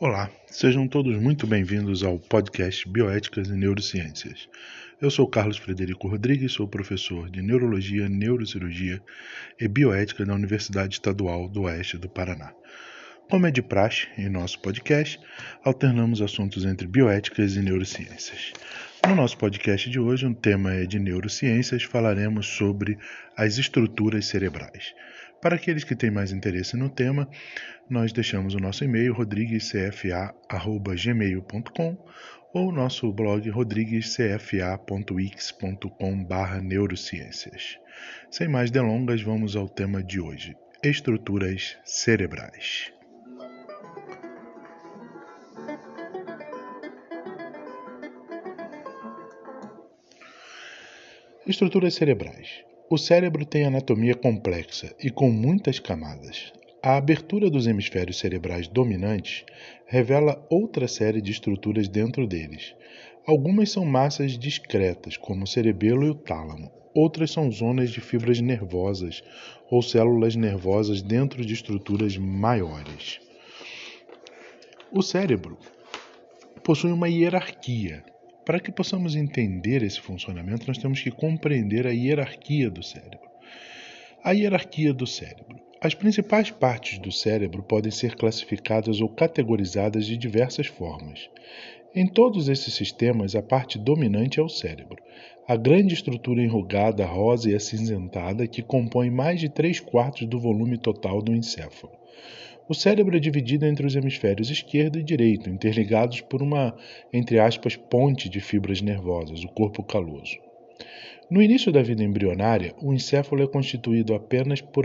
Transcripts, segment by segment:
Olá, sejam todos muito bem-vindos ao podcast Bioéticas e Neurociências. Eu sou Carlos Frederico Rodrigues, sou professor de Neurologia, Neurocirurgia e Bioética da Universidade Estadual do Oeste do Paraná. Como é de praxe em nosso podcast, alternamos assuntos entre bioéticas e neurociências. No nosso podcast de hoje, um tema é de neurociências, falaremos sobre as estruturas cerebrais. Para aqueles que têm mais interesse no tema, nós deixamos o nosso e-mail rodriguescfa@gmail.com ou nosso blog rodriguescfa.wix.com/neurociências. Sem mais delongas, vamos ao tema de hoje: estruturas cerebrais. Estruturas cerebrais. O cérebro tem anatomia complexa e com muitas camadas. A abertura dos hemisférios cerebrais dominantes revela outra série de estruturas dentro deles. Algumas são massas discretas, como o cerebelo e o tálamo. Outras são zonas de fibras nervosas ou células nervosas dentro de estruturas maiores. O cérebro possui uma hierarquia para que possamos entender esse funcionamento, nós temos que compreender a hierarquia do cérebro. A hierarquia do cérebro. As principais partes do cérebro podem ser classificadas ou categorizadas de diversas formas. Em todos esses sistemas, a parte dominante é o cérebro, a grande estrutura enrugada, rosa e acinzentada que compõe mais de 3 quartos do volume total do encéfalo. O cérebro é dividido entre os hemisférios esquerdo e direito, interligados por uma, entre aspas, ponte de fibras nervosas, o corpo caloso. No início da vida embrionária, o encéfalo é constituído apenas por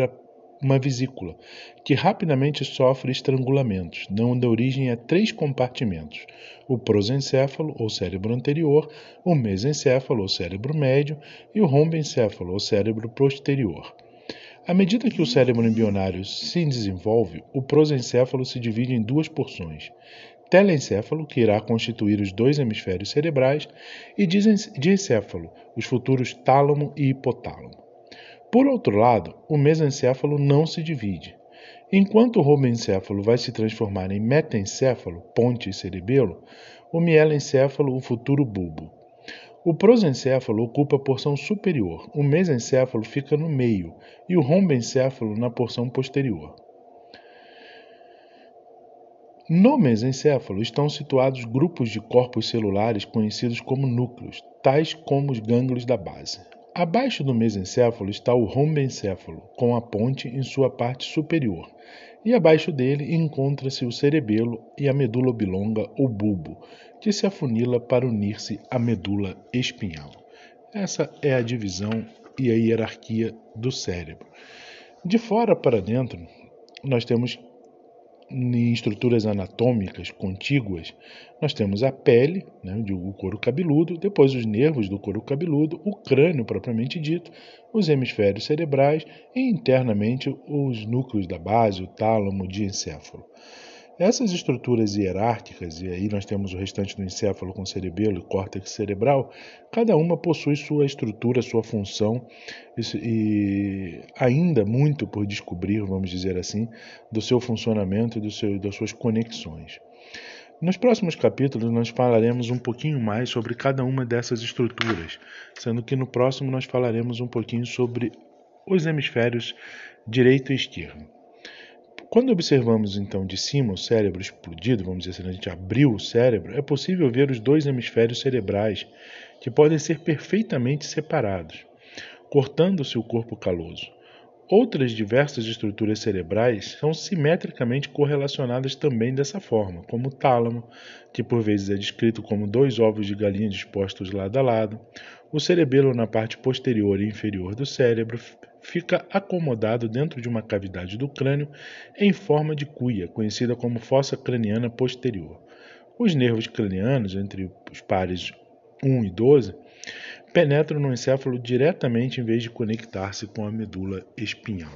uma vesícula, que rapidamente sofre estrangulamentos, dando origem a três compartimentos: o prosencéfalo, ou cérebro anterior, o mesencéfalo, ou cérebro médio, e o rombencéfalo, ou cérebro posterior. À medida que o cérebro embrionário se desenvolve, o prosencéfalo se divide em duas porções: telencéfalo, que irá constituir os dois hemisférios cerebrais, e diencéfalo, os futuros tálamo e hipotálamo. Por outro lado, o mesencéfalo não se divide. Enquanto o robencéfalo vai se transformar em metencéfalo, ponte e cerebelo, o mielencéfalo, o futuro bulbo. O prosencéfalo ocupa a porção superior, o mesencéfalo fica no meio e o rombencéfalo na porção posterior. No mesencéfalo estão situados grupos de corpos celulares conhecidos como núcleos, tais como os gânglios da base. Abaixo do mesencéfalo está o rombencéfalo, com a ponte em sua parte superior, e abaixo dele encontra-se o cerebelo e a medula oblonga ou bulbo, que se afunila para unir-se à medula espinhal. Essa é a divisão e a hierarquia do cérebro. De fora para dentro, nós temos em estruturas anatômicas contíguas, nós temos a pele, né, o couro cabeludo, depois os nervos do couro cabeludo, o crânio propriamente dito, os hemisférios cerebrais e internamente os núcleos da base, o tálamo, o diencéfalo. Essas estruturas hierárquicas, e aí nós temos o restante do encéfalo com cerebelo e córtex cerebral, cada uma possui sua estrutura, sua função e ainda muito por descobrir, vamos dizer assim, do seu funcionamento e seu, das suas conexões. Nos próximos capítulos nós falaremos um pouquinho mais sobre cada uma dessas estruturas, sendo que no próximo nós falaremos um pouquinho sobre os hemisférios direito e esquerdo. Quando observamos então de cima o cérebro explodido, vamos dizer assim, a gente abriu o cérebro, é possível ver os dois hemisférios cerebrais, que podem ser perfeitamente separados, cortando-se o corpo caloso. Outras diversas estruturas cerebrais são simetricamente correlacionadas também dessa forma, como o tálamo, que por vezes é descrito como dois ovos de galinha dispostos lado a lado, o cerebelo na parte posterior e inferior do cérebro fica acomodado dentro de uma cavidade do crânio em forma de cuia, conhecida como fossa craniana posterior. Os nervos cranianos, entre os pares 1 e 12, penetram no encéfalo diretamente em vez de conectar-se com a medula espinhal.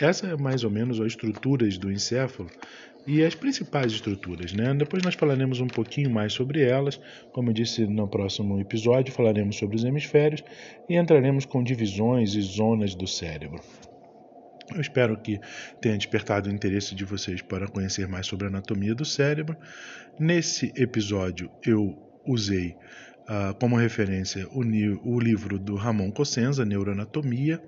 Essa é mais ou menos as estruturas do encéfalo e as principais estruturas. Né? Depois nós falaremos um pouquinho mais sobre elas. Como eu disse no próximo episódio, falaremos sobre os hemisférios e entraremos com divisões e zonas do cérebro. Eu espero que tenha despertado o interesse de vocês para conhecer mais sobre a anatomia do cérebro. Nesse episódio, eu usei uh, como referência o, o, livro do Ramon Cossenza, Neuroanatomia.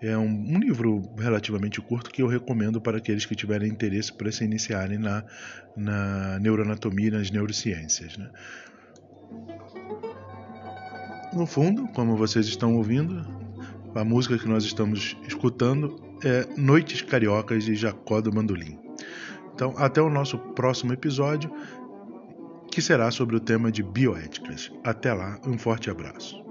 É um, um, livro relativamente curto que eu recomendo para aqueles que tiverem interesse para se iniciarem na, na neuroanatomia e nas neurociências. Né? No fundo, como vocês estão ouvindo, a música que nós estamos escutando é Noites Cariocas de Jacó do Mandolim. Então, até o nosso próximo episódio, que será sobre o tema de bioéticas. Até lá, um forte abraço.